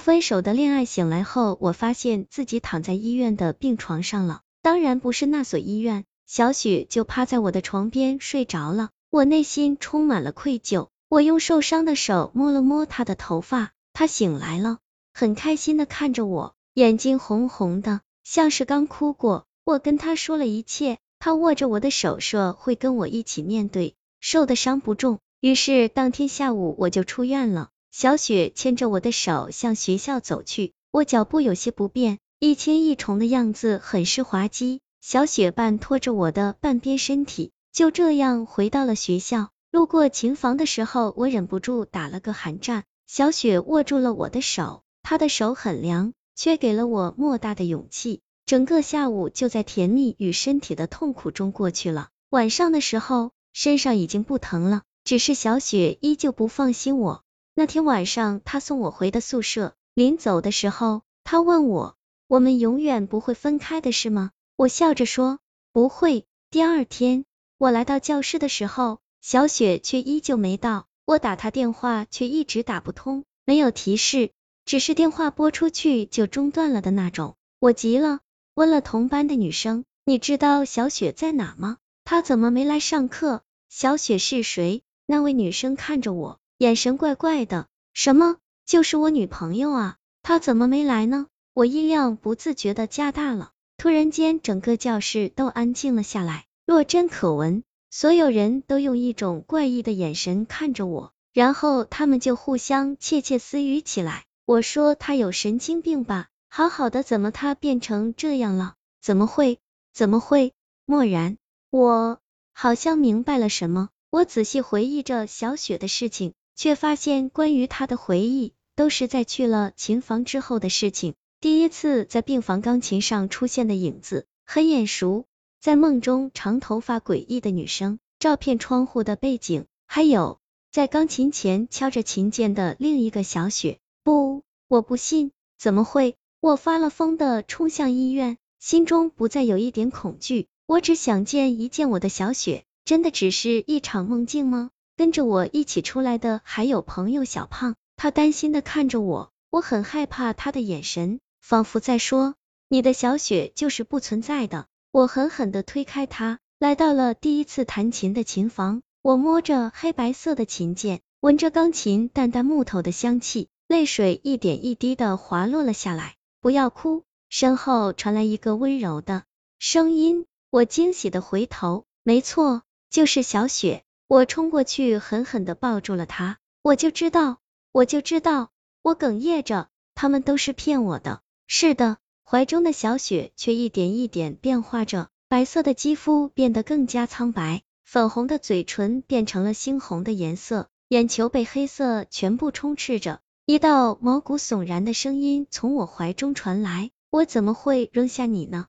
分手的恋爱醒来后，我发现自己躺在医院的病床上了，当然不是那所医院。小许就趴在我的床边睡着了，我内心充满了愧疚。我用受伤的手摸了摸他的头发，他醒来了，很开心的看着我，眼睛红红的，像是刚哭过。我跟他说了一切，他握着我的手说会跟我一起面对，受的伤不重。于是当天下午我就出院了。小雪牵着我的手向学校走去，我脚步有些不便，一轻一重的样子很是滑稽。小雪半拖着我的半边身体，就这样回到了学校。路过琴房的时候，我忍不住打了个寒战。小雪握住了我的手，她的手很凉，却给了我莫大的勇气。整个下午就在甜蜜与身体的痛苦中过去了。晚上的时候，身上已经不疼了，只是小雪依旧不放心我。那天晚上，他送我回的宿舍，临走的时候，他问我：“我们永远不会分开的是吗？”我笑着说不会。第二天我来到教室的时候，小雪却依旧没到。我打她电话却一直打不通，没有提示，只是电话拨出去就中断了的那种。我急了，问了同班的女生：“你知道小雪在哪吗？她怎么没来上课？”小雪是谁？那位女生看着我，眼神怪怪的。什么？就是我女朋友啊？她怎么没来呢？我音量不自觉的加大了。突然间，整个教室都安静了下来，若真可闻，所有人都用一种怪异的眼神看着我，然后他们就互相窃窃私语起来。我说他有神经病吧，好好的怎么他变成这样了？怎么会？怎么会？默然，我好像明白了什么。我仔细回忆着小雪的事情，却发现关于他的回忆都是在去了琴房之后的事情。第一次在病房钢琴上出现的影子很眼熟，在梦中长头发诡异的女生，照片窗户的背景，还有在钢琴前敲着琴键的另一个小雪。不，我不信，怎么会？我发了疯的冲向医院，心中不再有一点恐惧，我只想见一见我的小雪。真的只是一场梦境吗？跟着我一起出来的还有朋友小胖，他担心的看着我，我很害怕他的眼神。仿佛在说，你的小雪就是不存在的。我狠狠的推开他，来到了第一次弹琴的琴房。我摸着黑白色的琴键，闻着钢琴淡淡木头的香气，泪水一点一滴的滑落了下来。不要哭，身后传来一个温柔的声音。我惊喜的回头，没错，就是小雪。我冲过去，狠狠的抱住了他。我就知道，我就知道，我哽咽着，他们都是骗我的。是的，怀中的小雪却一点一点变化着，白色的肌肤变得更加苍白，粉红的嘴唇变成了猩红的颜色，眼球被黑色全部充斥着。一道毛骨悚然的声音从我怀中传来：“我怎么会扔下你呢？